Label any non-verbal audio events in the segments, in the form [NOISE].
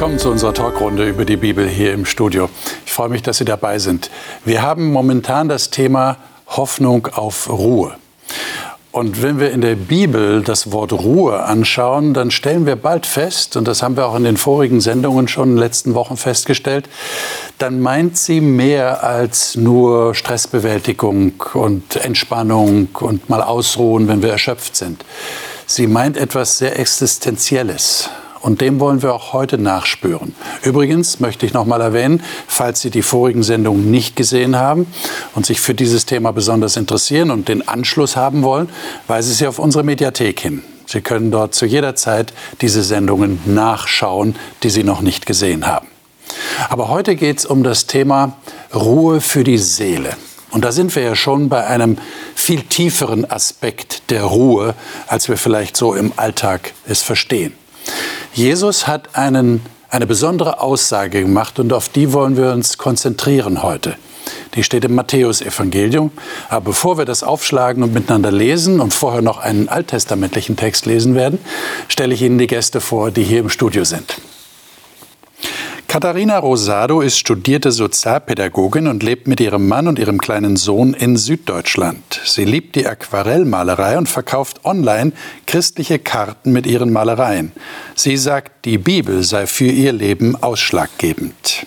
willkommen zu unserer Talkrunde über die Bibel hier im Studio. Ich freue mich, dass Sie dabei sind. Wir haben momentan das Thema Hoffnung auf Ruhe. Und wenn wir in der Bibel das Wort Ruhe anschauen, dann stellen wir bald fest, und das haben wir auch in den vorigen Sendungen schon in den letzten Wochen festgestellt, dann meint sie mehr als nur Stressbewältigung und Entspannung und mal ausruhen, wenn wir erschöpft sind. Sie meint etwas sehr Existenzielles. Und dem wollen wir auch heute nachspüren. Übrigens möchte ich noch mal erwähnen, falls Sie die vorigen Sendungen nicht gesehen haben und sich für dieses Thema besonders interessieren und den Anschluss haben wollen, weise Sie auf unsere Mediathek hin. Sie können dort zu jeder Zeit diese Sendungen nachschauen, die Sie noch nicht gesehen haben. Aber heute geht es um das Thema Ruhe für die Seele. Und da sind wir ja schon bei einem viel tieferen Aspekt der Ruhe, als wir vielleicht so im Alltag es verstehen. Jesus hat einen, eine besondere Aussage gemacht und auf die wollen wir uns konzentrieren heute. Die steht im Matthäusevangelium. Aber bevor wir das aufschlagen und miteinander lesen und vorher noch einen alttestamentlichen Text lesen werden, stelle ich Ihnen die Gäste vor, die hier im Studio sind. Katharina Rosado ist studierte Sozialpädagogin und lebt mit ihrem Mann und ihrem kleinen Sohn in Süddeutschland. Sie liebt die Aquarellmalerei und verkauft online christliche Karten mit ihren Malereien. Sie sagt, die Bibel sei für ihr Leben ausschlaggebend.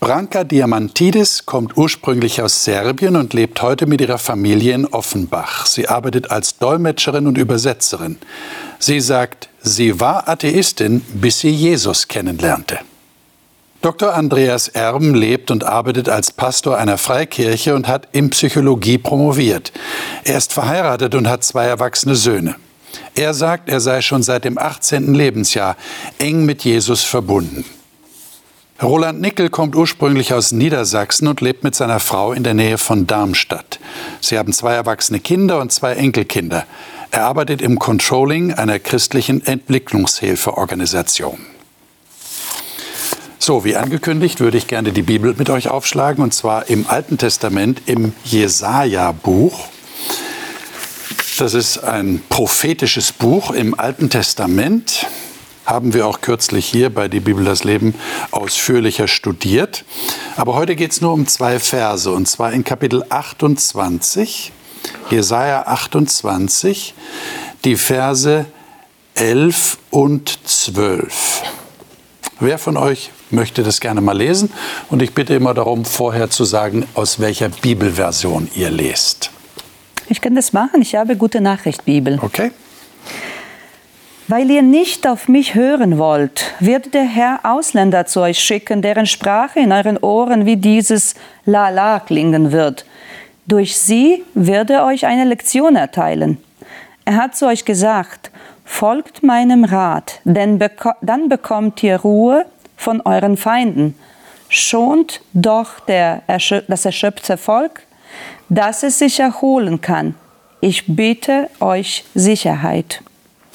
Branka Diamantidis kommt ursprünglich aus Serbien und lebt heute mit ihrer Familie in Offenbach. Sie arbeitet als Dolmetscherin und Übersetzerin. Sie sagt, sie war Atheistin, bis sie Jesus kennenlernte. Dr. Andreas Erben lebt und arbeitet als Pastor einer Freikirche und hat in Psychologie promoviert. Er ist verheiratet und hat zwei erwachsene Söhne. Er sagt, er sei schon seit dem 18. Lebensjahr eng mit Jesus verbunden. Roland Nickel kommt ursprünglich aus Niedersachsen und lebt mit seiner Frau in der Nähe von Darmstadt. Sie haben zwei erwachsene Kinder und zwei Enkelkinder. Er arbeitet im Controlling einer christlichen Entwicklungshilfeorganisation. So, wie angekündigt, würde ich gerne die Bibel mit euch aufschlagen, und zwar im Alten Testament, im Jesaja-Buch. Das ist ein prophetisches Buch im Alten Testament. Haben wir auch kürzlich hier bei Die Bibel das Leben ausführlicher studiert. Aber heute geht es nur um zwei Verse, und zwar in Kapitel 28, Jesaja 28, die Verse 11 und 12. Wer von euch möchte das gerne mal lesen? Und ich bitte immer darum, vorher zu sagen, aus welcher Bibelversion ihr lest. Ich kann das machen. Ich habe gute Nachricht Bibel. Okay. Weil ihr nicht auf mich hören wollt, wird der Herr Ausländer zu euch schicken, deren Sprache in euren Ohren wie dieses La-La klingen wird. Durch sie wird er euch eine Lektion erteilen. Er hat zu euch gesagt, Folgt meinem Rat, denn beko dann bekommt ihr Ruhe von euren Feinden. Schont doch der, das erschöpfte Volk, dass es sich erholen kann. Ich bitte euch Sicherheit.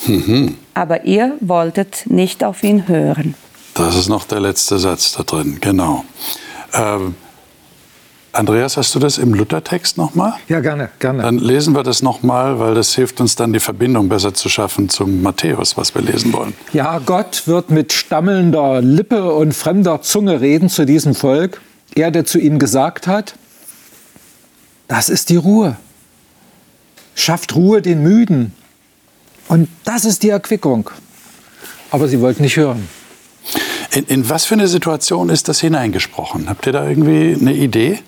Mhm. Aber ihr wolltet nicht auf ihn hören. Das ist noch der letzte Satz da drin, genau. Ähm, Andreas, hast du das im Luthertext nochmal? Ja, gerne, gerne. Dann lesen wir das nochmal, weil das hilft uns dann, die Verbindung besser zu schaffen zum Matthäus, was wir lesen wollen. Ja, Gott wird mit stammelnder Lippe und fremder Zunge reden zu diesem Volk. Er, der zu ihnen gesagt hat, das ist die Ruhe. Schafft Ruhe den Müden. Und das ist die Erquickung. Aber sie wollten nicht hören. In, in was für eine Situation ist das hineingesprochen? Habt ihr da irgendwie eine Idee?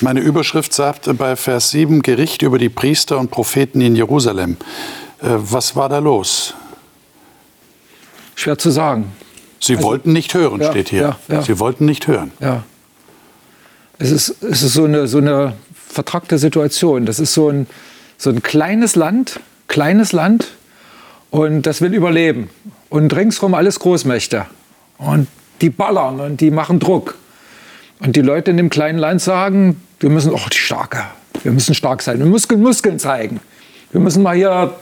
Meine Überschrift sagt bei Vers 7 Gericht über die Priester und Propheten in Jerusalem. Äh, was war da los? Schwer zu sagen. Sie also, wollten nicht hören, ja, steht hier. Ja, ja. Sie wollten nicht hören. Ja. Es ist, es ist so, eine, so eine vertrackte Situation. Das ist so ein, so ein kleines Land, kleines Land und das will überleben. Und ringsherum alles Großmächte. Und die ballern und die machen Druck. Und die Leute in dem kleinen Land sagen, wir müssen, oh, die Starke, wir müssen stark sein, wir müssen Muskeln zeigen. Wir müssen mal hier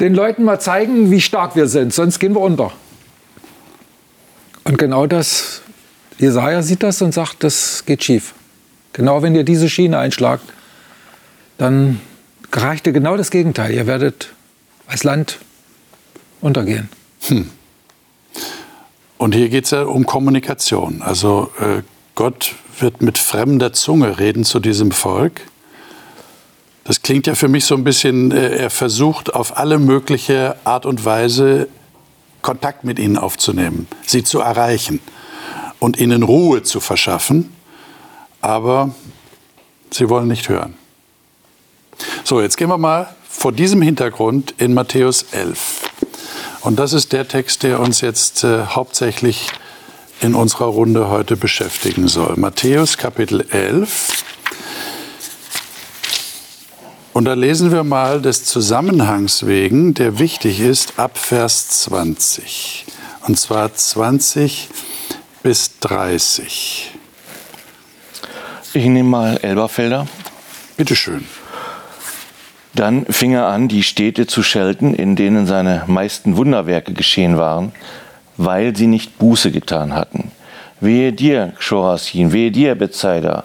den Leuten mal zeigen, wie stark wir sind, sonst gehen wir unter. Und genau das, Jesaja sieht das und sagt, das geht schief. Genau wenn ihr diese Schiene einschlagt, dann erreicht ihr genau das Gegenteil. Ihr werdet als Land untergehen. Hm. Und hier geht es ja um Kommunikation. Also äh, Gott wird mit fremder Zunge reden zu diesem Volk. Das klingt ja für mich so ein bisschen, äh, er versucht auf alle mögliche Art und Weise Kontakt mit ihnen aufzunehmen, sie zu erreichen und ihnen Ruhe zu verschaffen, aber sie wollen nicht hören. So, jetzt gehen wir mal vor diesem Hintergrund in Matthäus 11. Und das ist der Text, der uns jetzt äh, hauptsächlich in unserer Runde heute beschäftigen soll. Matthäus Kapitel 11. Und da lesen wir mal des Zusammenhangs wegen, der wichtig ist, ab Vers 20. Und zwar 20 bis 30. Ich nehme mal Elberfelder. Bitte schön. Dann fing er an, die Städte zu schelten, in denen seine meisten Wunderwerke geschehen waren, weil sie nicht Buße getan hatten. Wehe dir, Chorazin, wehe dir, Bethsaida.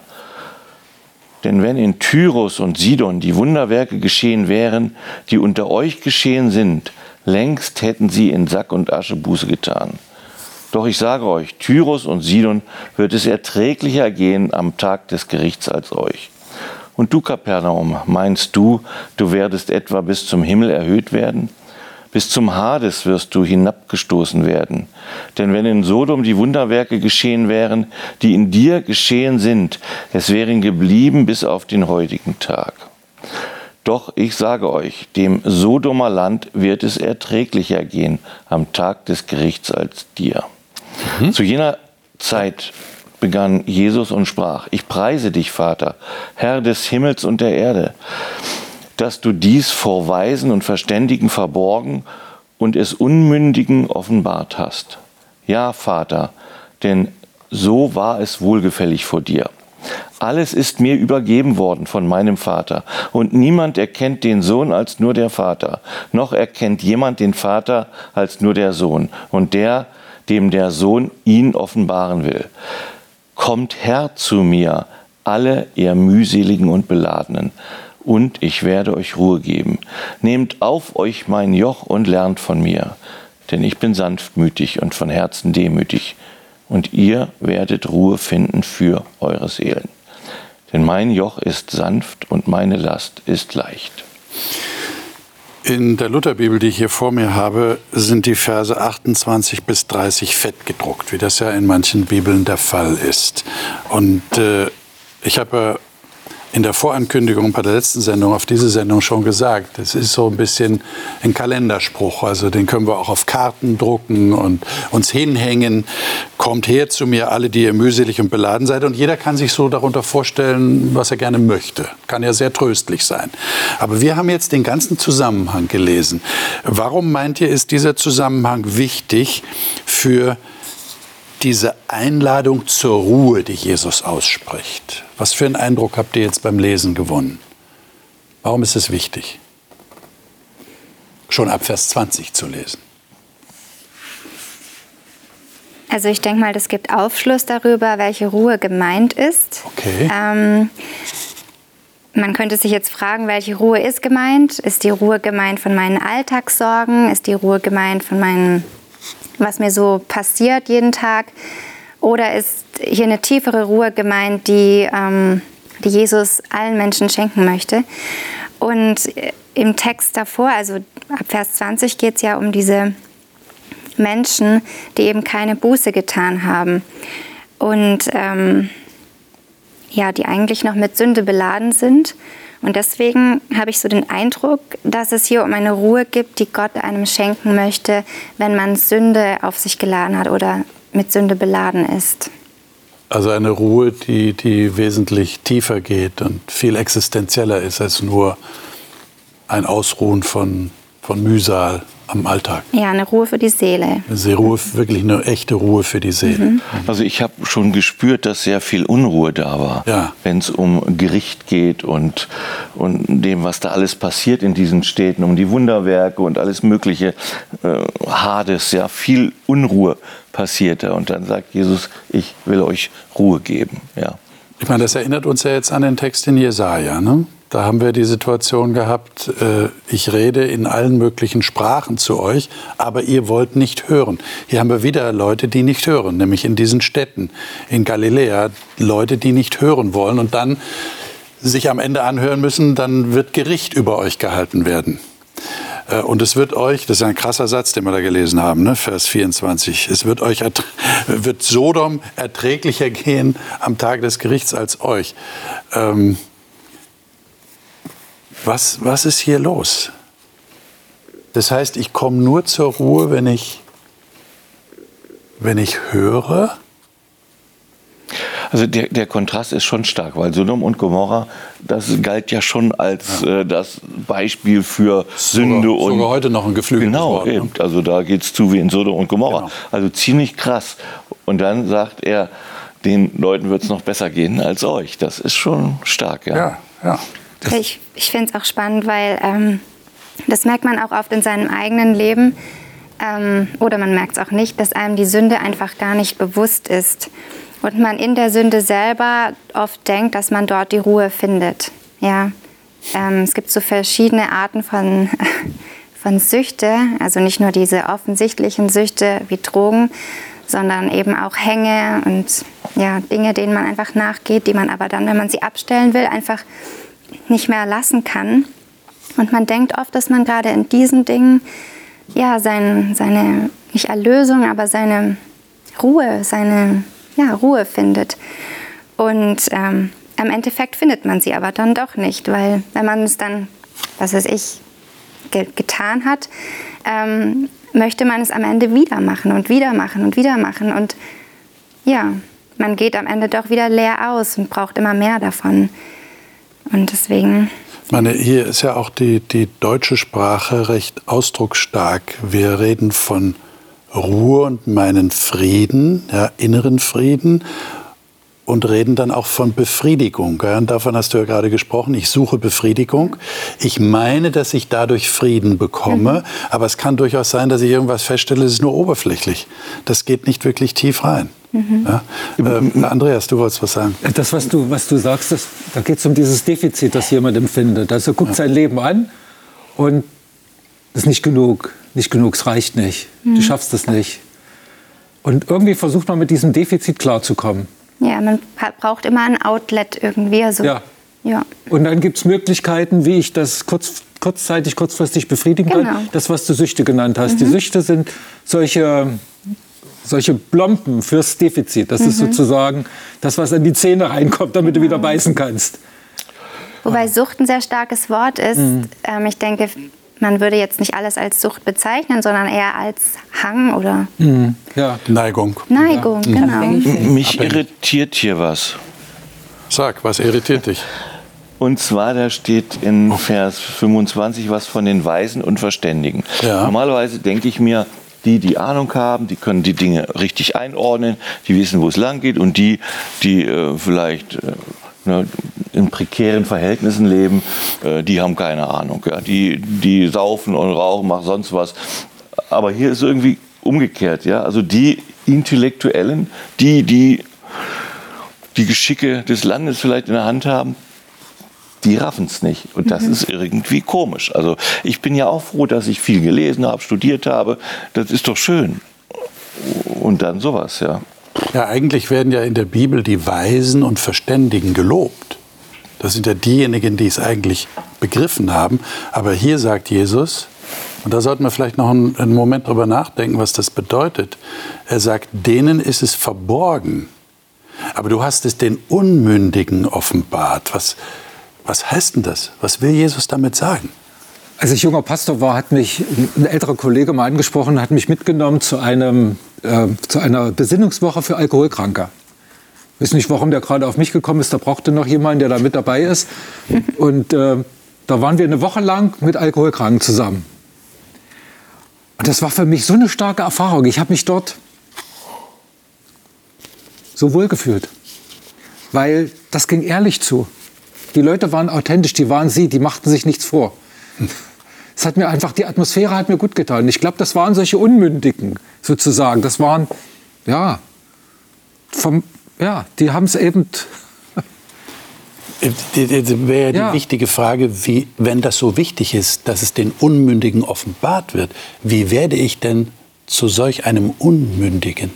Denn wenn in Tyrus und Sidon die Wunderwerke geschehen wären, die unter euch geschehen sind, längst hätten sie in Sack und Asche Buße getan. Doch ich sage euch, Tyrus und Sidon wird es erträglicher gehen am Tag des Gerichts als euch. Und du, Kapernaum, meinst du, du werdest etwa bis zum Himmel erhöht werden? Bis zum Hades wirst du hinabgestoßen werden. Denn wenn in Sodom die Wunderwerke geschehen wären, die in dir geschehen sind, es wären geblieben bis auf den heutigen Tag. Doch ich sage euch, dem Sodomer Land wird es erträglicher gehen am Tag des Gerichts als dir. Mhm. Zu jener Zeit begann Jesus und sprach, ich preise dich, Vater, Herr des Himmels und der Erde, dass du dies vor Weisen und Verständigen verborgen und es Unmündigen offenbart hast. Ja, Vater, denn so war es wohlgefällig vor dir. Alles ist mir übergeben worden von meinem Vater, und niemand erkennt den Sohn als nur der Vater, noch erkennt jemand den Vater als nur der Sohn, und der, dem der Sohn ihn offenbaren will. Kommt her zu mir, alle ihr mühseligen und beladenen, und ich werde euch Ruhe geben. Nehmt auf euch mein Joch und lernt von mir, denn ich bin sanftmütig und von Herzen demütig, und ihr werdet Ruhe finden für eure Seelen. Denn mein Joch ist sanft und meine Last ist leicht. In der Lutherbibel, die ich hier vor mir habe, sind die Verse 28 bis 30 fett gedruckt, wie das ja in manchen Bibeln der Fall ist. Und äh, ich habe in der Vorankündigung bei der letzten Sendung auf diese Sendung schon gesagt. Es ist so ein bisschen ein Kalenderspruch. Also den können wir auch auf Karten drucken und uns hinhängen. Kommt her zu mir, alle, die ihr mühselig und beladen seid. Und jeder kann sich so darunter vorstellen, was er gerne möchte. Kann ja sehr tröstlich sein. Aber wir haben jetzt den ganzen Zusammenhang gelesen. Warum meint ihr, ist dieser Zusammenhang wichtig für diese Einladung zur Ruhe, die Jesus ausspricht. Was für einen Eindruck habt ihr jetzt beim Lesen gewonnen? Warum ist es wichtig, schon ab Vers 20 zu lesen? Also ich denke mal, das gibt Aufschluss darüber, welche Ruhe gemeint ist. Okay. Ähm, man könnte sich jetzt fragen, welche Ruhe ist gemeint? Ist die Ruhe gemeint von meinen Alltagssorgen? Ist die Ruhe gemeint von meinen was mir so passiert jeden Tag? Oder ist hier eine tiefere Ruhe gemeint, die, ähm, die Jesus allen Menschen schenken möchte? Und im Text davor, also ab Vers 20, geht es ja um diese Menschen, die eben keine Buße getan haben. Und ähm, ja, die eigentlich noch mit Sünde beladen sind und deswegen habe ich so den Eindruck, dass es hier um eine Ruhe gibt, die Gott einem schenken möchte, wenn man Sünde auf sich geladen hat oder mit Sünde beladen ist. Also eine Ruhe, die, die wesentlich tiefer geht und viel existenzieller ist als nur ein Ausruhen von, von Mühsal am Alltag. Ja, eine Ruhe für die Seele. Eine Ruhe, wirklich eine echte Ruhe für die Seele. Mhm. Also ich habe schon gespürt, dass sehr viel Unruhe da war, ja. wenn es um Gericht geht und, und dem, was da alles passiert in diesen Städten, um die Wunderwerke und alles Mögliche. Äh, Hades, ja, viel Unruhe passiert da. Und dann sagt Jesus, ich will euch Ruhe geben. Ja. Ich meine, das erinnert uns ja jetzt an den Text in Jesaja, ne? Da haben wir die Situation gehabt, äh, ich rede in allen möglichen Sprachen zu euch, aber ihr wollt nicht hören. Hier haben wir wieder Leute, die nicht hören, nämlich in diesen Städten, in Galiläa, Leute, die nicht hören wollen und dann sich am Ende anhören müssen, dann wird Gericht über euch gehalten werden. Äh, und es wird euch, das ist ein krasser Satz, den wir da gelesen haben, ne, Vers 24, es wird euch, wird Sodom erträglicher gehen am Tag des Gerichts als euch. Ähm, was, was ist hier los? Das heißt, ich komme nur zur Ruhe, wenn ich, wenn ich höre. Also der, der Kontrast ist schon stark, weil Sodom und Gomorra, das galt ja schon als ja. Äh, das Beispiel für Sünde sogar, und sogar heute noch ein geflügeltes Genau, Wort, ne? eben. Also da geht es zu wie in Sodom und Gomorra. Genau. Also ziemlich krass. Und dann sagt er, den Leuten wird es noch besser gehen als euch. Das ist schon stark, ja. Ja, ja. Ich, ich finde es auch spannend, weil ähm, das merkt man auch oft in seinem eigenen Leben. Ähm, oder man merkt es auch nicht, dass einem die Sünde einfach gar nicht bewusst ist. Und man in der Sünde selber oft denkt, dass man dort die Ruhe findet. Ja? Ähm, es gibt so verschiedene Arten von, [LAUGHS] von Süchte, also nicht nur diese offensichtlichen Süchte wie Drogen, sondern eben auch Hänge und ja, Dinge, denen man einfach nachgeht, die man aber dann, wenn man sie abstellen will, einfach nicht mehr lassen kann. Und man denkt oft, dass man gerade in diesen Dingen ja, sein, seine, nicht Erlösung, aber seine Ruhe, seine ja, Ruhe findet. Und ähm, am Endeffekt findet man sie aber dann doch nicht, weil wenn man es dann, was weiß ich, ge getan hat, ähm, möchte man es am Ende wieder machen und wieder machen und wieder machen. Und ja, man geht am Ende doch wieder leer aus und braucht immer mehr davon. Und deswegen. Ich meine, hier ist ja auch die, die deutsche Sprache recht ausdrucksstark. Wir reden von Ruhe und meinen Frieden, ja, inneren Frieden und reden dann auch von Befriedigung. Ja, und davon hast du ja gerade gesprochen. Ich suche Befriedigung. Ich meine, dass ich dadurch Frieden bekomme, mhm. aber es kann durchaus sein, dass ich irgendwas feststelle, es ist nur oberflächlich. Das geht nicht wirklich tief rein. Mhm. Ja? Ähm, Andreas, du wolltest was sagen. Das, was du, was du sagst, das, da geht es um dieses Defizit, das jemand empfindet. Also guckt ja. sein Leben an und das ist nicht genug, nicht genug, es reicht nicht. Mhm. Du schaffst es nicht. Und irgendwie versucht man mit diesem Defizit klarzukommen. Ja, man braucht immer ein Outlet irgendwie. Also, ja. ja. Und dann gibt es Möglichkeiten, wie ich das kurz, kurzzeitig, kurzfristig befriedigen genau. kann. Das, was du Süchte genannt hast. Mhm. Die Süchte sind solche, solche Blompen fürs Defizit. Das mhm. ist sozusagen das, was in die Zähne reinkommt, damit genau. du wieder beißen kannst. Wobei Sucht ein sehr starkes Wort ist. Mhm. Ähm, ich denke, man würde jetzt nicht alles als Sucht bezeichnen, sondern eher als Hang oder mhm. ja. Neigung. Neigung, ja. genau. Mich irritiert hier was. Sag, was irritiert dich? Und zwar, da steht in Vers 25 was von den Weisen und Verständigen. Ja. Normalerweise denke ich mir, die, die Ahnung haben, die können die Dinge richtig einordnen, die wissen, wo es lang geht und die, die äh, vielleicht äh, ne, in prekären Verhältnissen leben, äh, die haben keine Ahnung. Ja. Die, die saufen und rauchen, machen sonst was. Aber hier ist irgendwie umgekehrt. Ja. Also die Intellektuellen, die, die die Geschicke des Landes vielleicht in der Hand haben, die raffen es nicht. Und das mhm. ist irgendwie komisch. Also ich bin ja auch froh, dass ich viel gelesen habe, studiert habe. Das ist doch schön. Und dann sowas, ja. Ja, eigentlich werden ja in der Bibel die Weisen und Verständigen gelobt. Das sind ja diejenigen, die es eigentlich begriffen haben. Aber hier sagt Jesus, und da sollten wir vielleicht noch einen, einen Moment drüber nachdenken, was das bedeutet. Er sagt, denen ist es verborgen. Aber du hast es den Unmündigen offenbart. Was, was heißt denn das? Was will Jesus damit sagen? Als ich junger Pastor war, hat mich ein älterer Kollege mal angesprochen, hat mich mitgenommen zu, einem, äh, zu einer Besinnungswoche für Alkoholkranke. Ich weiß nicht, warum der gerade auf mich gekommen ist. Da brauchte noch jemand, der da mit dabei ist. [LAUGHS] Und äh, da waren wir eine Woche lang mit Alkoholkranken zusammen. Und das war für mich so eine starke Erfahrung. Ich habe mich dort so wohl gefühlt, weil das ging ehrlich zu. Die Leute waren authentisch, die waren sie, die machten sich nichts vor. Es hat mir einfach, die Atmosphäre hat mir gut getan. Ich glaube, das waren solche Unmündigen sozusagen. Das waren, ja, vom, ja die haben es eben wäre die ja. wichtige Frage, wie, wenn das so wichtig ist, dass es den Unmündigen offenbart wird, wie werde ich denn zu solch einem Unmündigen?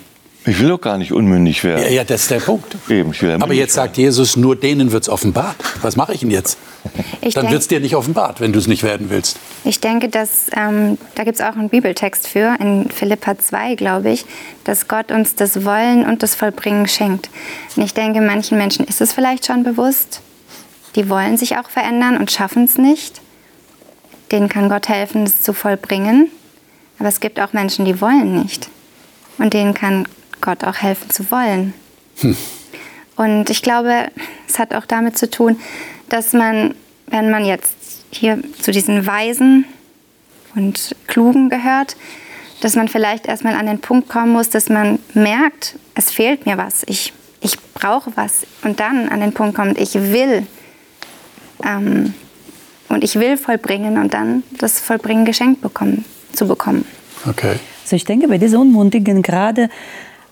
Ich will doch gar nicht unmündig werden. Ja, ja das ist der Punkt. Eben, ich will Aber jetzt sagt Jesus, nur denen wird es offenbart. Was mache ich denn jetzt? [LAUGHS] Ich Dann wird es dir nicht offenbart, wenn du es nicht werden willst. Ich denke, dass ähm, da gibt es auch einen Bibeltext für, in Philippa 2, glaube ich, dass Gott uns das Wollen und das Vollbringen schenkt. Und ich denke, manchen Menschen ist es vielleicht schon bewusst. Die wollen sich auch verändern und schaffen es nicht. Denen kann Gott helfen, es zu vollbringen. Aber es gibt auch Menschen, die wollen nicht. Und denen kann Gott auch helfen zu wollen. Hm. Und ich glaube, es hat auch damit zu tun, dass man, wenn man jetzt hier zu diesen Weisen und Klugen gehört, dass man vielleicht erstmal an den Punkt kommen muss, dass man merkt, es fehlt mir was, ich, ich brauche was. Und dann an den Punkt kommt, ich will. Ähm, und ich will vollbringen und dann das Vollbringen geschenkt bekommen, zu bekommen. Okay. Also ich denke bei diesen Unmundigen gerade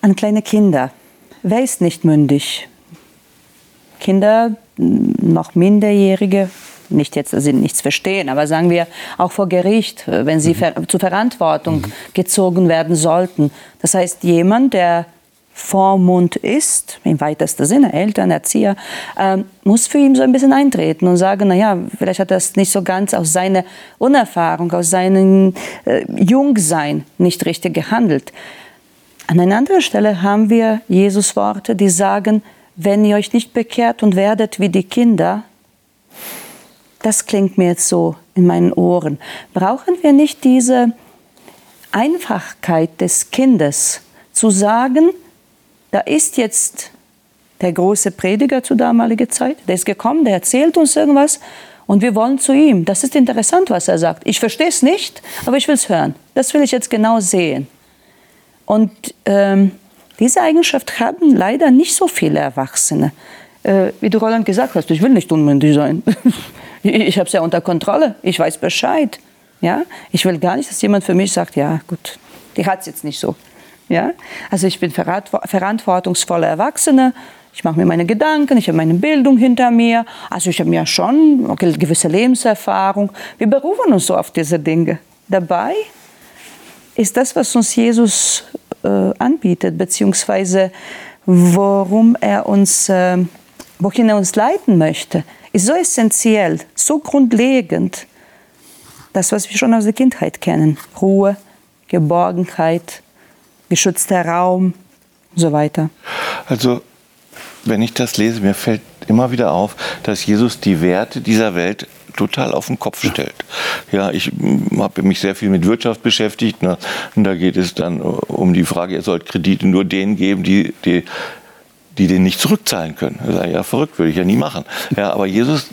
an kleine Kinder. Wer ist nicht mündig? Kinder, noch Minderjährige, nicht jetzt, dass sie nichts verstehen, aber sagen wir auch vor Gericht, wenn sie mhm. ver zur Verantwortung mhm. gezogen werden sollten. Das heißt, jemand, der Vormund ist, im weitesten Sinne, Eltern, Erzieher, äh, muss für ihn so ein bisschen eintreten und sagen, naja, vielleicht hat er das nicht so ganz aus seiner Unerfahrung, aus seinem äh, Jungsein nicht richtig gehandelt. An einer anderen Stelle haben wir Jesus Worte, die sagen, wenn ihr euch nicht bekehrt und werdet wie die Kinder, das klingt mir jetzt so in meinen Ohren. Brauchen wir nicht diese Einfachkeit des Kindes zu sagen, da ist jetzt der große Prediger zur damaligen Zeit, der ist gekommen, der erzählt uns irgendwas und wir wollen zu ihm. Das ist interessant, was er sagt. Ich verstehe es nicht, aber ich will es hören. Das will ich jetzt genau sehen. Und ähm, diese Eigenschaft haben leider nicht so viele Erwachsene. Äh, wie du Roland gesagt hast, ich will nicht unmündig sein. [LAUGHS] ich habe es ja unter Kontrolle, ich weiß Bescheid. Ja? Ich will gar nicht, dass jemand für mich sagt, ja gut, die hat es jetzt nicht so. Ja? Also ich bin verantwortungsvoller Erwachsene, ich mache mir meine Gedanken, ich habe meine Bildung hinter mir, also ich habe ja schon eine gewisse Lebenserfahrung. Wir berufen uns so auf diese Dinge. Dabei ist das, was uns Jesus äh, anbietet, beziehungsweise worum er uns, äh, wohin er uns leiten möchte, ist so essentiell, so grundlegend, das, was wir schon aus der Kindheit kennen. Ruhe, Geborgenheit, geschützter Raum und so weiter. Also, wenn ich das lese, mir fällt immer wieder auf, dass Jesus die Werte dieser Welt total auf den Kopf stellt. Ja, ich habe mich sehr viel mit Wirtschaft beschäftigt. Ne? Und da geht es dann um die Frage, ihr sollt Kredite nur denen geben, die, die, die den nicht zurückzahlen können. Das ist ja verrückt, würde ich ja nie machen. Ja, aber Jesus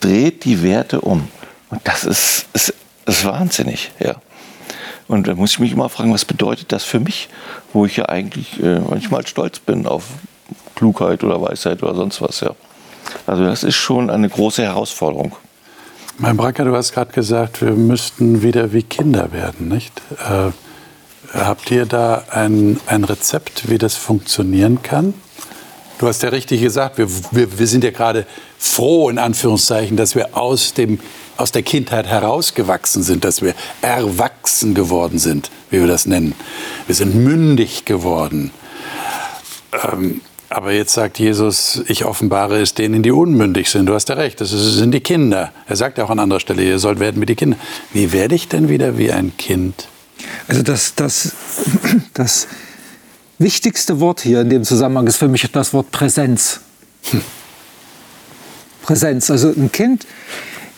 dreht die Werte um. Und das ist, ist, ist wahnsinnig. Ja. Und da muss ich mich immer fragen, was bedeutet das für mich, wo ich ja eigentlich äh, manchmal stolz bin auf Klugheit oder Weisheit oder sonst was. Ja. Also das ist schon eine große Herausforderung. Mein Bracker, du hast gerade gesagt, wir müssten wieder wie Kinder werden, nicht? Äh, habt ihr da ein, ein Rezept, wie das funktionieren kann? Du hast ja richtig gesagt, wir, wir, wir sind ja gerade froh, in Anführungszeichen, dass wir aus, dem, aus der Kindheit herausgewachsen sind, dass wir erwachsen geworden sind, wie wir das nennen. Wir sind mündig geworden. Ähm, aber jetzt sagt Jesus, ich offenbare es denen, die unmündig sind. Du hast ja recht, das sind die Kinder. Er sagt ja auch an anderer Stelle, ihr sollt werden wie die Kinder. Wie werde ich denn wieder wie ein Kind? Also das, das, [CLEARS THROAT] das wichtigste Wort hier in dem Zusammenhang ist für mich das Wort Präsenz. Hm. Präsenz. Also ein Kind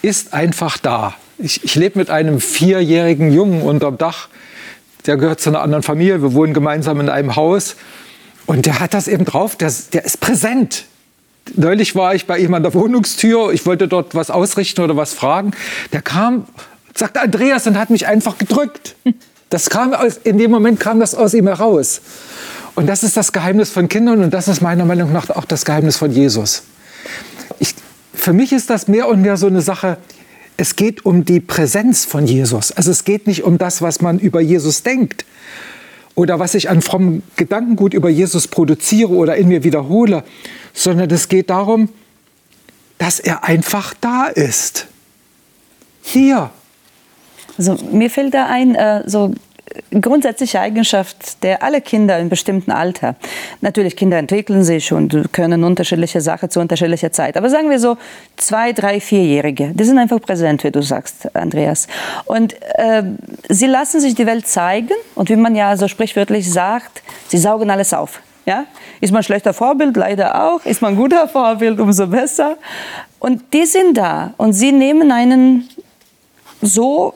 ist einfach da. Ich, ich lebe mit einem vierjährigen Jungen unterm Dach. Der gehört zu einer anderen Familie. Wir wohnen gemeinsam in einem Haus. Und der hat das eben drauf, der, der ist präsent. Neulich war ich bei ihm an der Wohnungstür, ich wollte dort was ausrichten oder was fragen. Der kam, sagte Andreas und hat mich einfach gedrückt. Das kam aus, in dem Moment kam das aus ihm heraus. Und das ist das Geheimnis von Kindern und das ist meiner Meinung nach auch das Geheimnis von Jesus. Ich, für mich ist das mehr und mehr so eine Sache, es geht um die Präsenz von Jesus. Also es geht nicht um das, was man über Jesus denkt, oder was ich an frommen Gedankengut über Jesus produziere oder in mir wiederhole, sondern es geht darum, dass er einfach da ist. Hier. Also mir fällt da ein, äh, so grundsätzliche Eigenschaft der alle Kinder in bestimmten Alter. Natürlich, Kinder entwickeln sich und können unterschiedliche Sachen zu unterschiedlicher Zeit. Aber sagen wir so zwei, drei, vierjährige, die sind einfach präsent, wie du sagst, Andreas. Und äh, sie lassen sich die Welt zeigen und wie man ja so sprichwörtlich sagt, sie saugen alles auf. Ja? Ist man schlechter Vorbild? Leider auch. Ist man guter Vorbild? Umso besser. Und die sind da und sie nehmen einen so,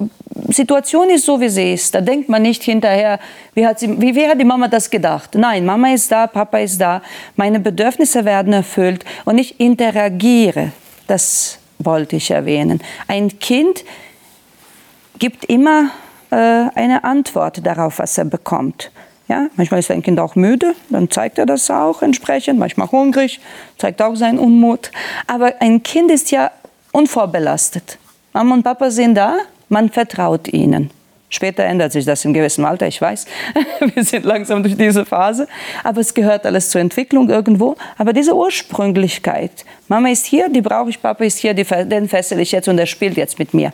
Situation ist so, wie sie ist. Da denkt man nicht hinterher, wie hat, sie, wie, wie hat die Mama das gedacht? Nein, Mama ist da, Papa ist da, meine Bedürfnisse werden erfüllt und ich interagiere. Das wollte ich erwähnen. Ein Kind gibt immer äh, eine Antwort darauf, was er bekommt. Ja, manchmal ist ein Kind auch müde, dann zeigt er das auch entsprechend. Manchmal hungrig, zeigt auch seinen Unmut. Aber ein Kind ist ja unvorbelastet. Mama und Papa sind da, man vertraut ihnen. Später ändert sich das im gewissen Alter, ich weiß. [LAUGHS] Wir sind langsam durch diese Phase. Aber es gehört alles zur Entwicklung irgendwo. Aber diese Ursprünglichkeit, Mama ist hier, die brauche ich, Papa ist hier, den fessel ich jetzt und er spielt jetzt mit mir.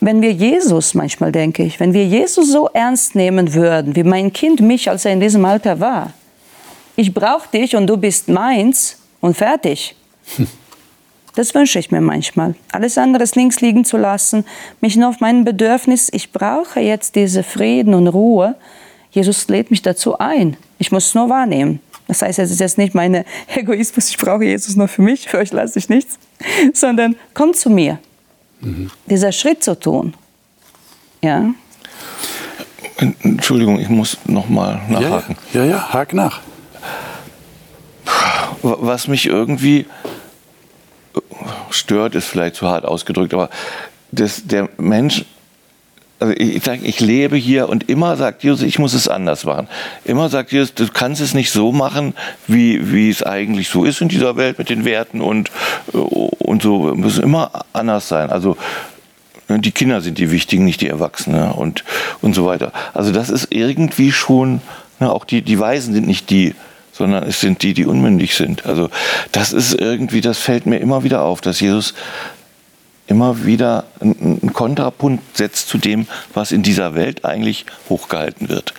Wenn wir Jesus, manchmal denke ich, wenn wir Jesus so ernst nehmen würden, wie mein Kind mich, als er in diesem Alter war, ich brauche dich und du bist meins und fertig. Hm. [LAUGHS] Das wünsche ich mir manchmal. Alles andere links liegen zu lassen, mich nur auf mein Bedürfnis, ich brauche jetzt diese Frieden und Ruhe. Jesus lädt mich dazu ein. Ich muss es nur wahrnehmen. Das heißt, es ist jetzt nicht mein [LAUGHS] Egoismus, ich brauche Jesus nur für mich, für euch lasse ich nichts, [LAUGHS] sondern kommt zu mir. Mhm. Dieser Schritt zu tun. Ja. Entschuldigung, ich muss noch mal nachhaken. Ja, ja, ja, hak nach. Was mich irgendwie stört, ist vielleicht zu hart ausgedrückt, aber das, der Mensch, also ich sage, ich lebe hier und immer sagt Jesus, ich muss es anders machen. Immer sagt Jesus, du kannst es nicht so machen, wie, wie es eigentlich so ist in dieser Welt mit den Werten und, und so. Es muss immer anders sein. Also die Kinder sind die Wichtigen, nicht die Erwachsenen und, und so weiter. Also das ist irgendwie schon, ne, auch die, die Weisen sind nicht die, sondern es sind die, die unmündig sind. Also das ist irgendwie, das fällt mir immer wieder auf, dass Jesus immer wieder einen Kontrapunkt setzt zu dem, was in dieser Welt eigentlich hochgehalten wird.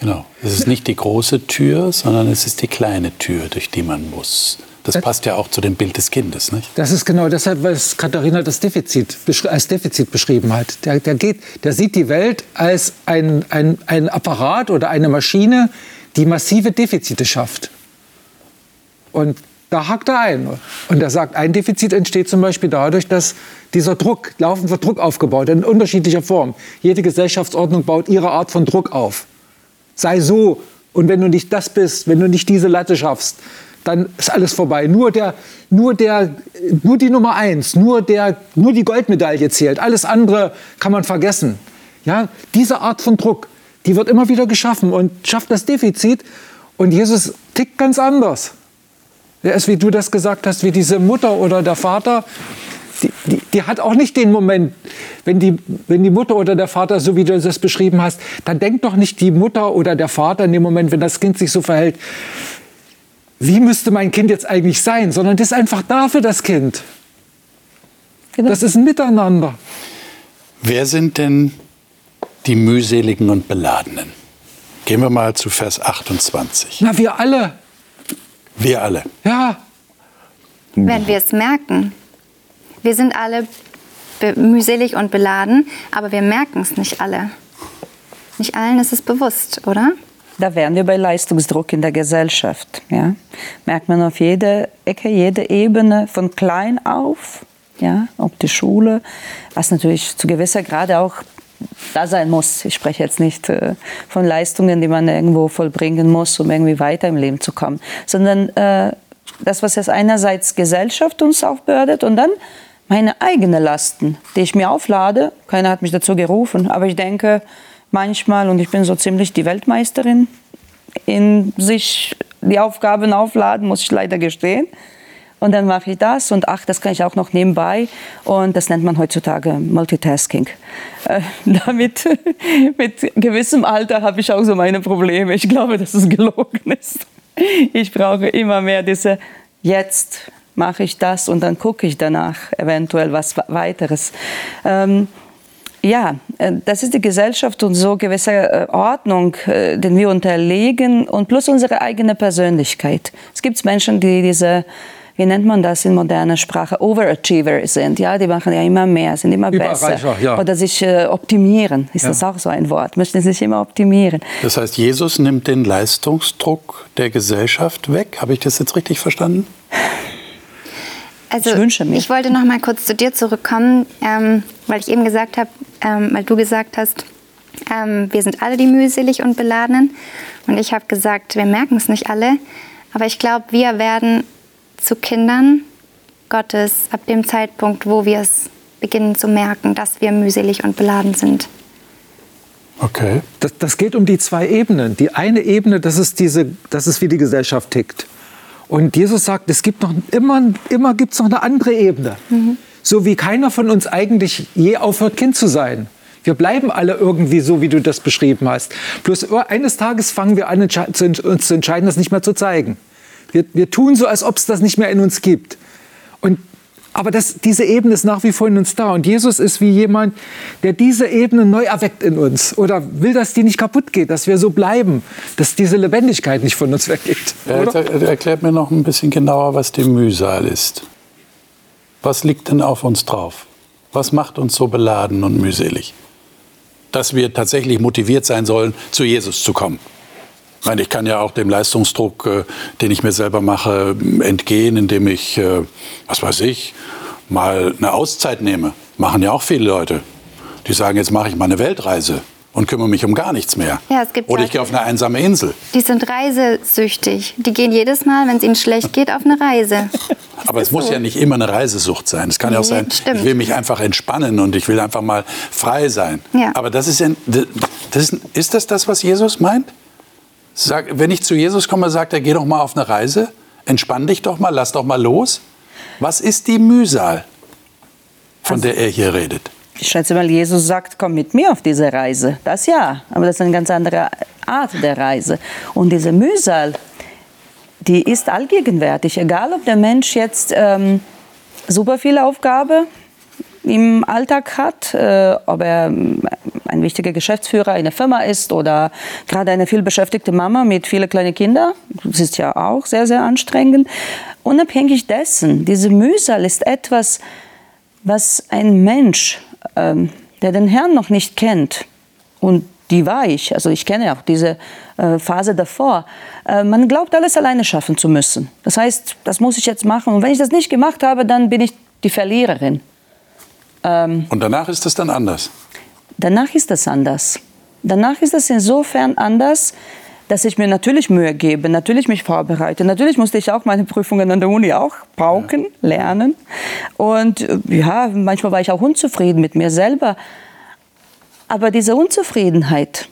Genau. Es ist nicht die große Tür, sondern es ist die kleine Tür, durch die man muss. Das passt ja auch zu dem Bild des Kindes, nicht? Das ist genau deshalb, was Katharina das Defizit als Defizit beschrieben hat. Der, der, geht, der sieht die Welt als ein, ein, ein Apparat oder eine Maschine, die massive Defizite schafft. Und da hakt er ein. Und er sagt, ein Defizit entsteht zum Beispiel dadurch, dass dieser Druck, laufend wird Druck aufgebaut, in unterschiedlicher Form. Jede Gesellschaftsordnung baut ihre Art von Druck auf. Sei so. Und wenn du nicht das bist, wenn du nicht diese Latte schaffst, dann ist alles vorbei. Nur, der, nur, der, nur die Nummer eins, nur, der, nur die Goldmedaille zählt. Alles andere kann man vergessen. Ja, diese Art von Druck, die wird immer wieder geschaffen und schafft das Defizit. Und Jesus tickt ganz anders. Er ist, wie du das gesagt hast, wie diese Mutter oder der Vater. Die, die, die, hat auch nicht den Moment, wenn die, wenn die Mutter oder der Vater, so wie du das beschrieben hast, dann denkt doch nicht die Mutter oder der Vater in dem Moment, wenn das Kind sich so verhält, wie müsste mein Kind jetzt eigentlich sein, sondern das ist einfach da für das Kind. Genau. Das ist ein Miteinander. Wer sind denn die mühseligen und beladenen. Gehen wir mal zu Vers 28. Na, wir alle. Wir alle. Ja. Wenn wir es merken. Wir sind alle mühselig und beladen, aber wir merken es nicht alle. Nicht allen ist es bewusst, oder? Da wären wir bei Leistungsdruck in der Gesellschaft. Ja? Merkt man auf jeder Ecke, jede Ebene, von klein auf, ja? ob die Schule, was natürlich zu gewisser Grade auch da sein muss. Ich spreche jetzt nicht äh, von Leistungen, die man irgendwo vollbringen muss, um irgendwie weiter im Leben zu kommen, sondern äh, das, was jetzt einerseits Gesellschaft uns aufbürdet und dann meine eigenen Lasten, die ich mir auflade. Keiner hat mich dazu gerufen, aber ich denke manchmal, und ich bin so ziemlich die Weltmeisterin in sich die Aufgaben aufladen, muss ich leider gestehen. Und dann mache ich das und ach, das kann ich auch noch nebenbei. Und das nennt man heutzutage Multitasking. Äh, [LAUGHS] damit, mit gewissem Alter habe ich auch so meine Probleme. Ich glaube, dass es gelogen ist. [LAUGHS] Ich brauche immer mehr diese jetzt mache ich das und dann gucke ich danach eventuell was weiteres. Ähm, ja, äh, das ist die Gesellschaft und so gewisse äh, Ordnung, äh, den wir unterlegen und plus unsere eigene Persönlichkeit. Es gibt Menschen, die diese wie nennt man das in moderner Sprache, Overachiever sind. Ja, die machen ja immer mehr, sind immer besser. Ja. Oder sich äh, optimieren, ist ja. das auch so ein Wort, möchten sich immer optimieren. Das heißt, Jesus nimmt den Leistungsdruck der Gesellschaft weg. Habe ich das jetzt richtig verstanden? Also, ich, wünsche mir. ich wollte noch mal kurz zu dir zurückkommen, ähm, weil ich eben gesagt habe, ähm, weil du gesagt hast, ähm, wir sind alle die mühselig und beladenen. Und ich habe gesagt, wir merken es nicht alle. Aber ich glaube, wir werden zu Kindern Gottes ab dem Zeitpunkt, wo wir es beginnen zu merken, dass wir mühselig und beladen sind. Okay. Das, das, geht um die zwei Ebenen. Die eine Ebene, das ist, diese, das ist wie die Gesellschaft tickt. Und Jesus sagt, es gibt noch immer, immer gibt's noch eine andere Ebene. Mhm. So wie keiner von uns eigentlich je aufhört, Kind zu sein. Wir bleiben alle irgendwie so, wie du das beschrieben hast. Bloß eines Tages fangen wir an, uns zu entscheiden, das nicht mehr zu zeigen. Wir, wir tun so, als ob es das nicht mehr in uns gibt. Und, aber das, diese Ebene ist nach wie vor in uns da. Und Jesus ist wie jemand, der diese Ebene neu erweckt in uns. Oder will, dass die nicht kaputt geht, dass wir so bleiben, dass diese Lebendigkeit nicht von uns weggeht. Ja, erklärt mir noch ein bisschen genauer, was die Mühsal ist. Was liegt denn auf uns drauf? Was macht uns so beladen und mühselig? Dass wir tatsächlich motiviert sein sollen, zu Jesus zu kommen. Ich meine, ich kann ja auch dem Leistungsdruck, äh, den ich mir selber mache, entgehen, indem ich, äh, was weiß ich, mal eine Auszeit nehme. Machen ja auch viele Leute. Die sagen, jetzt mache ich mal eine Weltreise und kümmere mich um gar nichts mehr. Ja, Oder ich gehe auf eine einsame Insel. Die sind reisesüchtig. Die gehen jedes Mal, wenn es ihnen schlecht geht, auf eine Reise. [LAUGHS] Aber es muss so. ja nicht immer eine Reisesucht sein. Es kann nee, ja auch sein, stimmt. ich will mich einfach entspannen und ich will einfach mal frei sein. Ja. Aber das ist, das ist, ist das das, was Jesus meint? Sag, wenn ich zu Jesus komme, sagt er, geh doch mal auf eine Reise, entspann dich doch mal, lass doch mal los. Was ist die Mühsal, von also, der er hier redet? Ich schätze mal, Jesus sagt, komm mit mir auf diese Reise. Das ja, aber das ist eine ganz andere Art der Reise. Und diese Mühsal, die ist allgegenwärtig, egal ob der Mensch jetzt ähm, super viele Aufgaben im Alltag hat, äh, ob er ähm, ein wichtiger Geschäftsführer einer Firma ist oder gerade eine vielbeschäftigte Mama mit vielen kleinen Kindern. Das ist ja auch sehr, sehr anstrengend. Unabhängig dessen, diese Mühsal ist etwas, was ein Mensch, ähm, der den Herrn noch nicht kennt, und die war ich, also ich kenne auch diese äh, Phase davor, äh, man glaubt, alles alleine schaffen zu müssen. Das heißt, das muss ich jetzt machen. Und wenn ich das nicht gemacht habe, dann bin ich die Verliererin. Ähm, und danach ist es dann anders? Danach ist das anders. Danach ist es insofern anders, dass ich mir natürlich Mühe gebe, natürlich mich vorbereite. Natürlich musste ich auch meine Prüfungen an der Uni auch pauken, ja. lernen. Und ja, manchmal war ich auch unzufrieden mit mir selber. Aber diese Unzufriedenheit,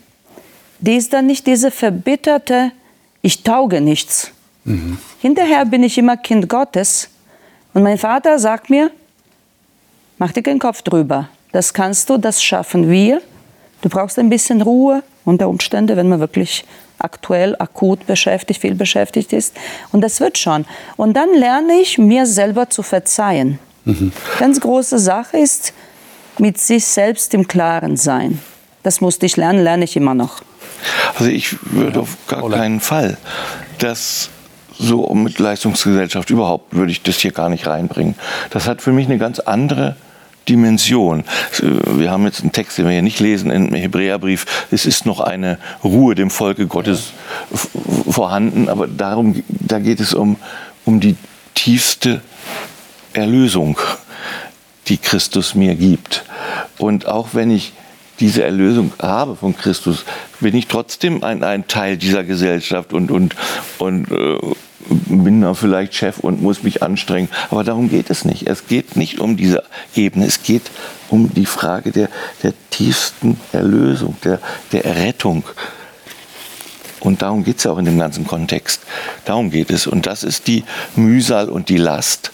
die ist dann nicht diese verbitterte, ich tauge nichts. Mhm. Hinterher bin ich immer Kind Gottes. Und mein Vater sagt mir, mach dir keinen Kopf drüber. Das kannst du, das schaffen wir. Du brauchst ein bisschen Ruhe unter Umständen, wenn man wirklich aktuell, akut beschäftigt, viel beschäftigt ist. Und das wird schon. Und dann lerne ich, mir selber zu verzeihen. Mhm. Ganz große Sache ist, mit sich selbst im Klaren sein. Das musste ich lernen, lerne ich immer noch. Also ich würde auf gar keinen Fall das so mit Leistungsgesellschaft überhaupt würde ich das hier gar nicht reinbringen. Das hat für mich eine ganz andere Dimension. Wir haben jetzt einen Text, den wir hier nicht lesen, im Hebräerbrief. Es ist noch eine Ruhe dem Volke Gottes vorhanden, aber darum, da geht es um, um die tiefste Erlösung, die Christus mir gibt. Und auch wenn ich diese Erlösung habe von Christus, bin ich trotzdem ein, ein Teil dieser Gesellschaft und, und, und äh, bin da vielleicht Chef und muss mich anstrengen. Aber darum geht es nicht. Es geht nicht um diese Ebene. Es geht um die Frage der, der tiefsten Erlösung, der, der Errettung. Und darum geht es ja auch in dem ganzen Kontext. Darum geht es. Und das ist die Mühsal und die Last.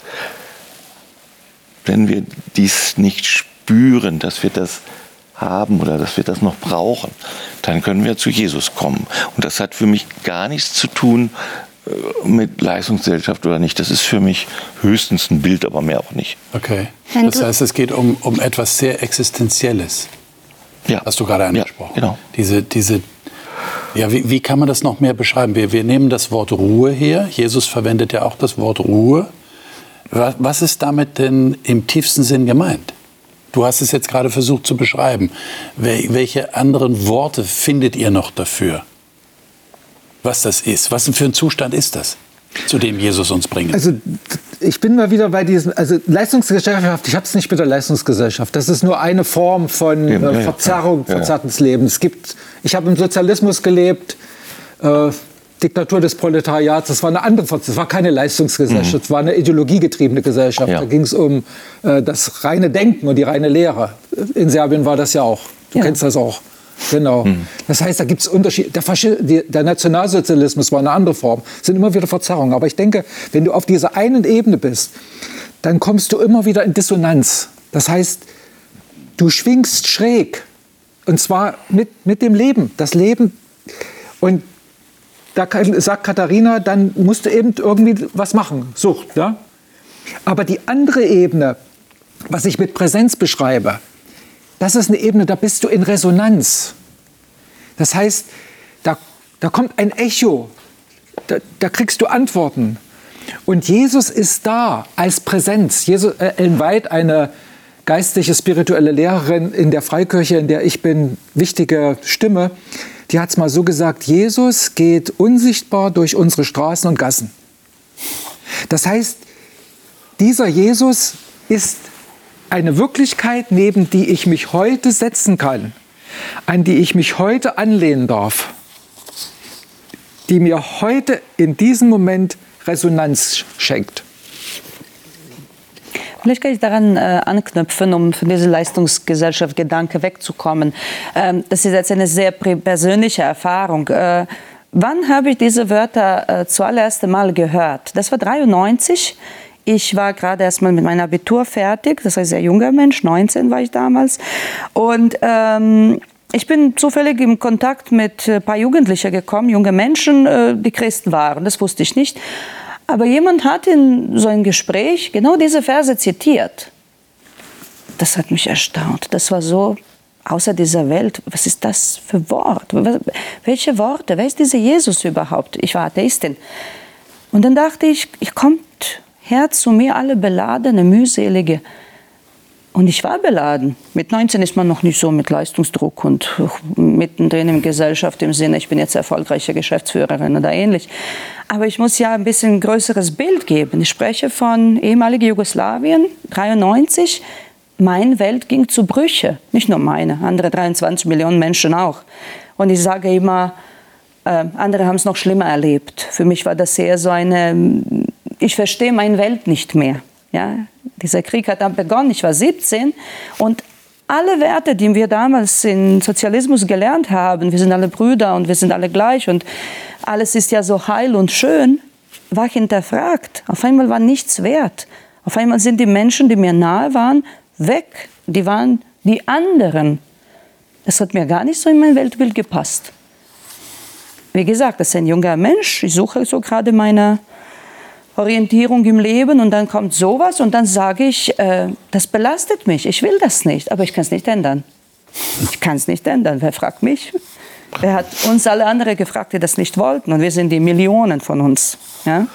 Wenn wir dies nicht spüren, dass wir das haben oder dass wir das noch brauchen, dann können wir zu Jesus kommen. Und das hat für mich gar nichts zu tun mit Leistungsgesellschaft oder nicht. Das ist für mich höchstens ein Bild, aber mehr auch nicht. Okay. Wenn Das heißt, es geht um, um etwas sehr Existenzielles. Ja. Hast du gerade angesprochen. Ja, genau. Diese, diese, ja, wie, wie kann man das noch mehr beschreiben? Wir, wir nehmen das Wort Ruhe her. Jesus verwendet ja auch das Wort Ruhe. Was, was ist damit denn im tiefsten Sinn gemeint? Du hast es jetzt gerade versucht zu beschreiben. Wel, welche anderen Worte findet ihr noch dafür? Was das ist? Was denn für ein Zustand ist das, zu dem Jesus uns bringt? Also ich bin mal wieder bei diesem, also Leistungsgesellschaft, ich habe es nicht mit der Leistungsgesellschaft. Das ist nur eine Form von äh, Verzerrung, ja, ja. verzerrtes Leben. Es gibt, ich habe im Sozialismus gelebt, äh, Diktatur des Proletariats, das war eine andere, das war keine Leistungsgesellschaft, das war eine ideologiegetriebene Gesellschaft. Ja. Da ging es um äh, das reine Denken und die reine Lehre. In Serbien war das ja auch. Du Ja. kennst das auch. Genau. Das heißt, da gibt es Unterschiede. Der, der Nationalsozialismus war eine andere Form. Es sind immer wieder Verzerrungen. Aber ich denke, wenn du auf dieser einen Ebene bist, dann kommst du immer wieder in Dissonanz. Das heißt, du schwingst schräg. Und zwar mit, mit dem Leben. Das Leben. Und da sagt Katharina, dann musst du eben irgendwie was machen. Sucht. Ja? Aber die andere Ebene, was ich mit Präsenz beschreibe, das ist eine Ebene, da bist du in Resonanz. Das heißt, da, da kommt ein Echo, da, da kriegst du Antworten. Und Jesus ist da als Präsenz. Jesus, äh, Ellen White, eine geistliche, spirituelle Lehrerin in der Freikirche, in der ich bin, wichtige Stimme, die hat es mal so gesagt, Jesus geht unsichtbar durch unsere Straßen und Gassen. Das heißt, dieser Jesus ist eine Wirklichkeit, neben die ich mich heute setzen kann, an die ich mich heute anlehnen darf, die mir heute in diesem Moment Resonanz schenkt. Vielleicht kann ich daran äh, anknüpfen, um von dieser Leistungsgesellschaft-Gedanke wegzukommen. Ähm, das ist jetzt eine sehr persönliche Erfahrung. Äh, wann habe ich diese Wörter äh, zuallererst Mal gehört? Das war 93. Ich war gerade erst mal mit meinem Abitur fertig, das heißt sehr junger Mensch, 19 war ich damals. Und ähm, ich bin zufällig im Kontakt mit ein paar Jugendlichen gekommen, junge Menschen, äh, die Christen waren, das wusste ich nicht. Aber jemand hat in so einem Gespräch genau diese Verse zitiert. Das hat mich erstaunt. Das war so außer dieser Welt. Was ist das für Wort? Welche Worte? Wer ist dieser Jesus überhaupt? Ich war Atheistin. Und dann dachte ich, ich kommt her zu mir alle beladene, mühselige. Und ich war beladen. Mit 19 ist man noch nicht so mit Leistungsdruck und mittendrin in Gesellschaft im Sinne, ich bin jetzt erfolgreiche Geschäftsführerin oder ähnlich. Aber ich muss ja ein bisschen größeres Bild geben. Ich spreche von ehemaligen Jugoslawien, 93. Meine Welt ging zu Brüche. Nicht nur meine, andere 23 Millionen Menschen auch. Und ich sage immer, äh, andere haben es noch schlimmer erlebt. Für mich war das eher so eine, ich verstehe meine Welt nicht mehr. Ja, dieser Krieg hat dann begonnen, ich war 17 und alle Werte, die wir damals im Sozialismus gelernt haben, wir sind alle Brüder und wir sind alle gleich und alles ist ja so heil und schön, war hinterfragt. Auf einmal war nichts wert. Auf einmal sind die Menschen, die mir nahe waren, weg. Die waren die anderen. Das hat mir gar nicht so in mein Weltbild gepasst. Wie gesagt, das ist ein junger Mensch. Ich suche so gerade meine Orientierung im Leben und dann kommt sowas und dann sage ich, äh, das belastet mich. Ich will das nicht, aber ich kann es nicht ändern. Ich kann es nicht ändern. Wer fragt mich? Wer hat uns alle andere gefragt, die das nicht wollten? Und wir sind die Millionen von uns. Ja?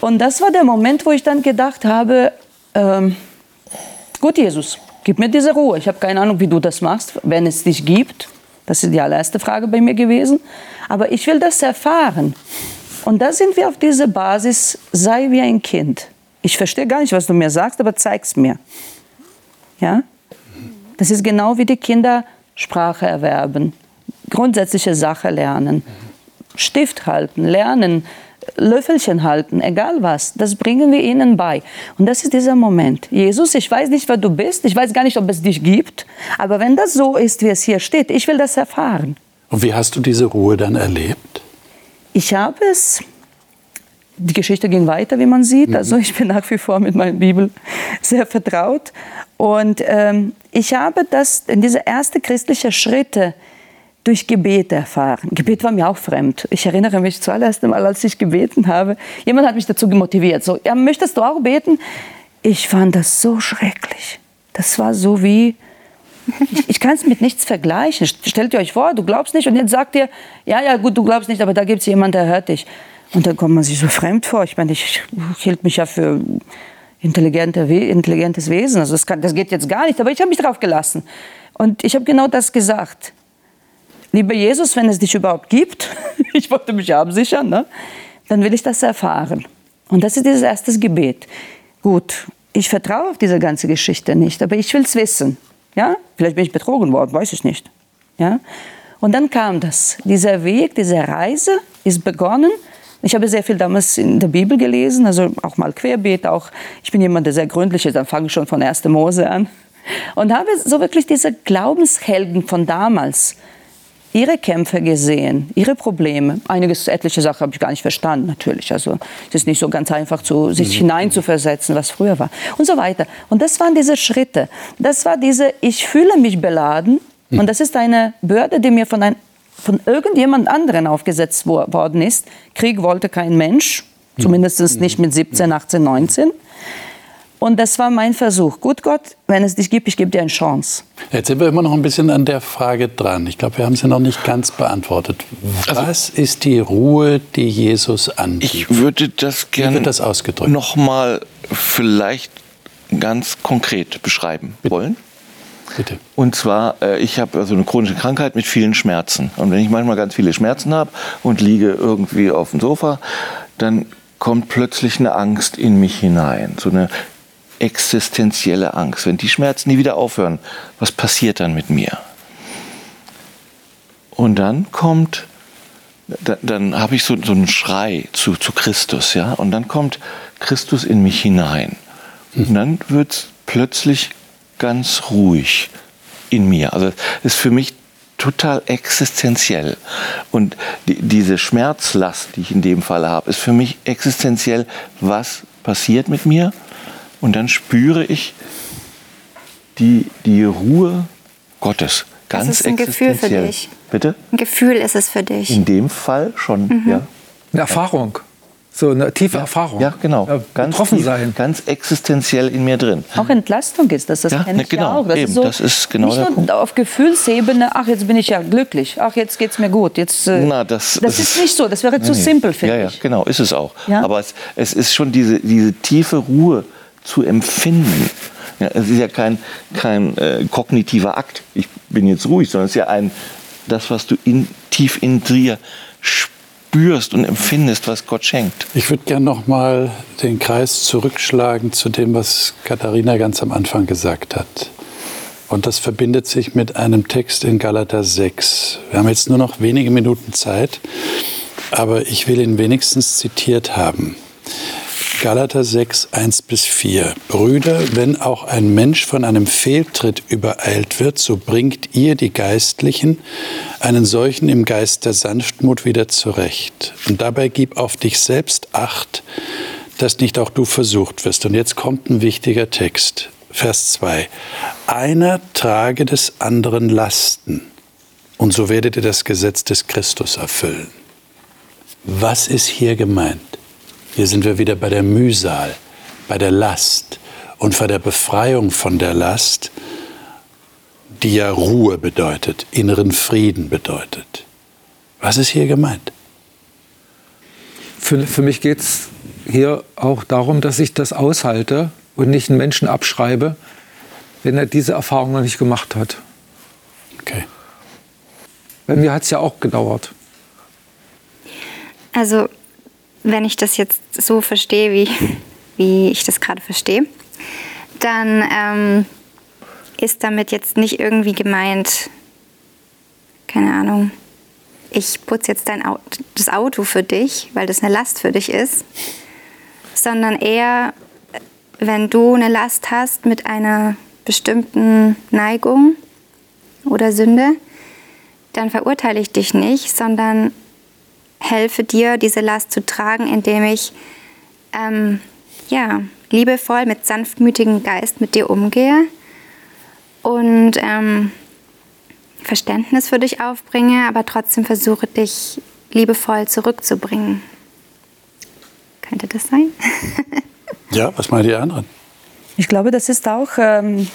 Und das war der Moment, wo ich dann gedacht habe, ähm, gut, Jesus, gib mir diese Ruhe. Ich habe keine Ahnung, wie du das machst, wenn es dich gibt. Das ist die allererste Frage bei mir gewesen. Aber ich will das erfahren. Und da sind wir auf dieser Basis, sei wie ein Kind. Ich verstehe gar nicht, was du mir sagst, aber zeig's mir. Ja? Das ist genau wie die Kinder Sprache erwerben, grundsätzliche Sache lernen, Stift halten, lernen, Löffelchen halten, egal was. Das bringen wir ihnen bei. Und das ist dieser Moment. Jesus, ich weiß nicht, wer du bist, ich weiß gar nicht, ob es dich gibt, aber wenn das so ist, wie es hier steht, ich will das erfahren. Und wie hast du diese Ruhe dann erlebt? Ich habe es. Die Geschichte ging weiter, wie man sieht. Also ich bin nach wie vor mit meiner Bibel sehr vertraut. Und ähm, ich habe das in diese ersten christlichen Schritte, durch Gebet erfahren. Gebet war mir auch fremd. Ich erinnere mich zuallererst einmal, als ich gebeten habe. Jemand hat mich dazu motiviert. So, ja, möchtest du auch beten? Ich fand das so schrecklich. Das war so wie, ich, ich kann es mit nichts vergleichen. Stellt ihr euch vor, du glaubst nicht und jetzt sagt ihr, ja, ja, gut, du glaubst nicht, aber da gibt es jemanden, der hört dich. Und dann kommt man sich so fremd vor. Ich meine, ich, ich hielt mich ja für intelligente, intelligentes Wesen. Also das, kann, das geht jetzt gar nicht, aber ich habe mich drauf gelassen. Und ich habe genau das gesagt. Lieber Jesus, wenn es dich überhaupt gibt, [LAUGHS] ich wollte mich absichern, ne? dann will ich das erfahren. Und das ist dieses erste Gebet. Gut, ich vertraue auf diese ganze Geschichte nicht, aber ich will es wissen. Ja? Vielleicht bin ich betrogen worden, weiß ich nicht. Ja? Und dann kam das. Dieser Weg, diese Reise ist begonnen. Ich habe sehr viel damals in der Bibel gelesen, also auch mal querbeet. Auch ich bin jemand, der sehr gründlich ist, dann fange ich schon von 1. Mose an. Und habe so wirklich diese Glaubenshelden von damals ihre Kämpfe gesehen, ihre Probleme. Einiges, etliche Sachen habe ich gar nicht verstanden, natürlich. Also es ist nicht so ganz einfach, zu, sich mhm. hineinzuversetzen, was früher war. Und so weiter. Und das waren diese Schritte. Das war diese, ich fühle mich beladen. Mhm. Und das ist eine Bürde, die mir von, ein, von irgendjemand anderen aufgesetzt worden ist. Krieg wollte kein Mensch, mhm. zumindest nicht mit 17, 18, 19. Und das war mein Versuch. Gut Gott, wenn es dich gibt, ich gebe dir eine Chance. Jetzt sind wir immer noch ein bisschen an der Frage dran. Ich glaube, wir haben sie noch nicht ganz beantwortet. Also Was also, ist die Ruhe, die Jesus anbietet? Ich würde das gerne noch mal vielleicht ganz konkret beschreiben Bitte. wollen. Bitte. Und zwar, äh, ich habe also eine chronische Krankheit mit vielen Schmerzen. Und wenn ich manchmal ganz viele Schmerzen habe und liege irgendwie auf dem Sofa, dann kommt plötzlich eine Angst in mich hinein. So eine existenzielle Angst. Wenn die Schmerzen nie wieder aufhören, was passiert dann mit mir? Und dann kommt, dann, dann habe ich so, so einen Schrei zu, zu Christus, ja, und dann kommt Christus in mich hinein. Und dann wird es plötzlich ganz ruhig in mir. Also ist für mich total existenziell. Und die, diese Schmerzlast, die ich in dem Fall habe, ist für mich existenziell, was passiert mit mir und dann spüre ich die, die Ruhe Gottes. Ganz das ist ein Gefühl für dich. Bitte? Ein Gefühl ist es für dich. In dem Fall schon, mhm. ja. Eine Erfahrung. So eine tiefe ja, Erfahrung. Ja, genau. Ja, ganz betroffen tief, sein. Ganz existenziell in mir drin. Auch Entlastung ist das, das ja, kenne ich genau, ja auch. Das, eben, ist so, das ist genau nicht der nur Punkt. auf Gefühlsebene, ach, jetzt bin ich ja glücklich, ach, jetzt geht es mir gut. Jetzt, äh, Na, das, das ist nicht so, das wäre zu nee, simpel, finde ja, ich. Ja, genau, ist es auch. Aber es, es ist schon diese, diese tiefe Ruhe, zu empfinden. Ja, es ist ja kein, kein äh, kognitiver Akt, ich bin jetzt ruhig, sondern es ist ja ein, das, was du in, tief in dir spürst und empfindest, was Gott schenkt. Ich würde gerne noch mal den Kreis zurückschlagen zu dem, was Katharina ganz am Anfang gesagt hat. Und das verbindet sich mit einem Text in Galater 6. Wir haben jetzt nur noch wenige Minuten Zeit, aber ich will ihn wenigstens zitiert haben. Galater 6, 1 bis 4. Brüder, wenn auch ein Mensch von einem Fehltritt übereilt wird, so bringt ihr, die Geistlichen, einen solchen im Geist der Sanftmut wieder zurecht. Und dabei gib auf dich selbst Acht, dass nicht auch du versucht wirst. Und jetzt kommt ein wichtiger Text. Vers 2. Einer trage des anderen Lasten, und so werdet ihr das Gesetz des Christus erfüllen. Was ist hier gemeint? Hier sind wir wieder bei der Mühsal, bei der Last und bei der Befreiung von der Last, die ja Ruhe bedeutet, inneren Frieden bedeutet. Was ist hier gemeint? Für, für mich geht es hier auch darum, dass ich das aushalte und nicht einen Menschen abschreibe, wenn er diese Erfahrung noch nicht gemacht hat. Okay. Bei mir hat es ja auch gedauert. Also wenn ich das jetzt so verstehe, wie, wie ich das gerade verstehe, dann ähm, ist damit jetzt nicht irgendwie gemeint, keine Ahnung, ich putze jetzt dein Auto, das Auto für dich, weil das eine Last für dich ist, sondern eher, wenn du eine Last hast mit einer bestimmten Neigung oder Sünde, dann verurteile ich dich nicht, sondern helfe dir, diese Last zu tragen, indem ich ähm, ja, liebevoll mit sanftmütigem Geist mit dir umgehe und ähm, Verständnis für dich aufbringe, aber trotzdem versuche, dich liebevoll zurückzubringen. Könnte das sein? [LAUGHS] ja, was meinen die anderen? Ich glaube, das ist auch, ähm,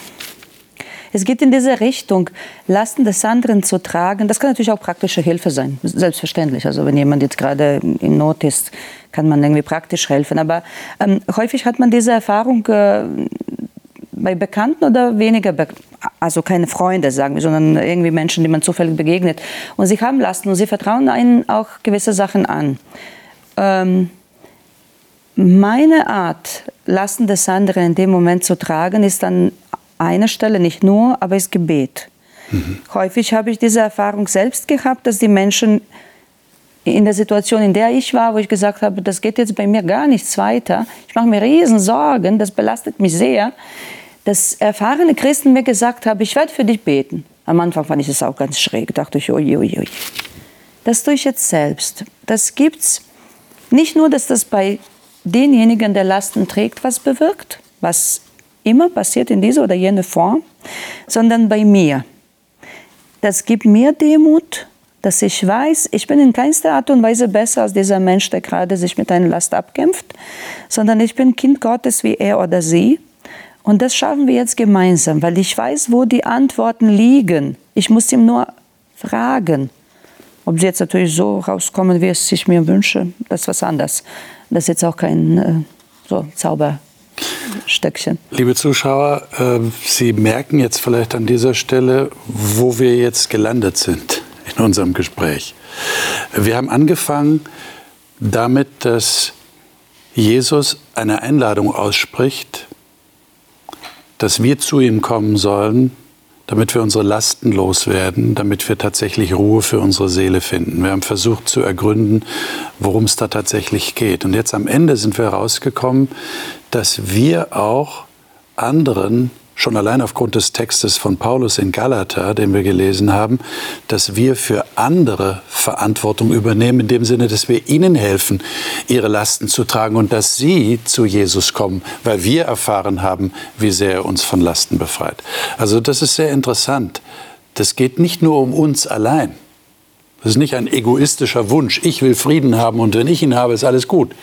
es geht in diese Richtung, Lasten des anderen zu tragen. Das kann natürlich auch praktische Hilfe sein, selbstverständlich. Also wenn jemand jetzt gerade in Not ist, kann man irgendwie praktisch helfen. Aber ähm, häufig hat man diese Erfahrung äh, bei Bekannten oder weniger, be also keine Freunde, sagen wir, sondern irgendwie Menschen, die man zufällig begegnet. Und sie haben Lasten und sie vertrauen einen auch gewisse Sachen an. Ähm, meine Art, Lasten des anderen in dem Moment zu tragen, ist an einer Stelle nicht nur, aber ist Gebet. Mhm. Häufig habe ich diese Erfahrung selbst gehabt, dass die Menschen in der Situation, in der ich war, wo ich gesagt habe, das geht jetzt bei mir gar nichts weiter, ich mache mir riesen Sorgen, das belastet mich sehr, dass erfahrene Christen mir gesagt haben, ich werde für dich beten. Am Anfang fand ich es auch ganz schräg, dachte ich, ui, ui, ui. Das tue ich jetzt selbst. Das gibt's nicht nur, dass das bei denjenigen, der Lasten trägt, was bewirkt, was immer passiert in dieser oder jener Form, sondern bei mir. Das gibt mir Demut, dass ich weiß, ich bin in keinster Art und Weise besser als dieser Mensch, der gerade sich mit einer Last abkämpft, sondern ich bin Kind Gottes wie er oder sie. Und das schaffen wir jetzt gemeinsam, weil ich weiß, wo die Antworten liegen. Ich muss ihm nur fragen. Ob sie jetzt natürlich so rauskommen, wie es ich mir wünsche, das ist was anderes. Das ist jetzt auch kein äh, so Zauberstöckchen. Liebe Zuschauer, äh, Sie merken jetzt vielleicht an dieser Stelle, wo wir jetzt gelandet sind in unserem Gespräch. Wir haben angefangen damit, dass Jesus eine Einladung ausspricht, dass wir zu ihm kommen sollen, damit wir unsere Lasten loswerden, damit wir tatsächlich Ruhe für unsere Seele finden. Wir haben versucht zu ergründen, worum es da tatsächlich geht. Und jetzt am Ende sind wir herausgekommen, dass wir auch anderen schon allein aufgrund des Textes von Paulus in Galater, den wir gelesen haben, dass wir für andere Verantwortung übernehmen, in dem Sinne, dass wir ihnen helfen, ihre Lasten zu tragen und dass sie zu Jesus kommen, weil wir erfahren haben, wie sehr er uns von Lasten befreit. Also das ist sehr interessant. Das geht nicht nur um uns allein. Das ist nicht ein egoistischer Wunsch. Ich will Frieden haben und wenn ich ihn habe, ist alles gut.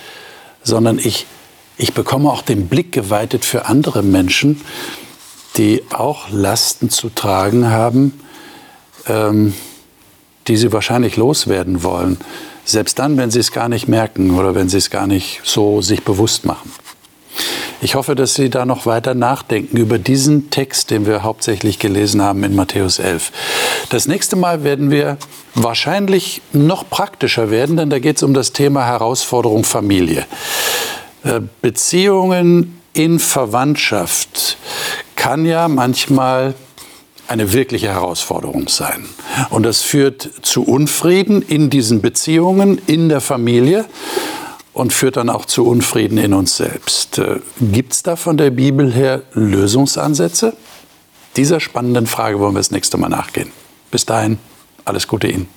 Sondern ich, ich bekomme auch den Blick geweitet für andere Menschen, die auch Lasten zu tragen haben, ähm, die sie wahrscheinlich loswerden wollen. Selbst dann, wenn sie es gar nicht merken oder wenn sie es gar nicht so sich bewusst machen. Ich hoffe, dass Sie da noch weiter nachdenken über diesen Text, den wir hauptsächlich gelesen haben in Matthäus 11. Das nächste Mal werden wir wahrscheinlich noch praktischer werden, denn da geht es um das Thema Herausforderung Familie. Äh, Beziehungen in Verwandtschaft kann ja manchmal eine wirkliche Herausforderung sein. Und das führt zu Unfrieden in diesen Beziehungen, in der Familie und führt dann auch zu Unfrieden in uns selbst. Äh, Gibt es da von der Bibel her Lösungsansätze? Dieser spannenden Frage wollen wir das nächste Mal nachgehen. Bis dahin, alles Gute Ihnen.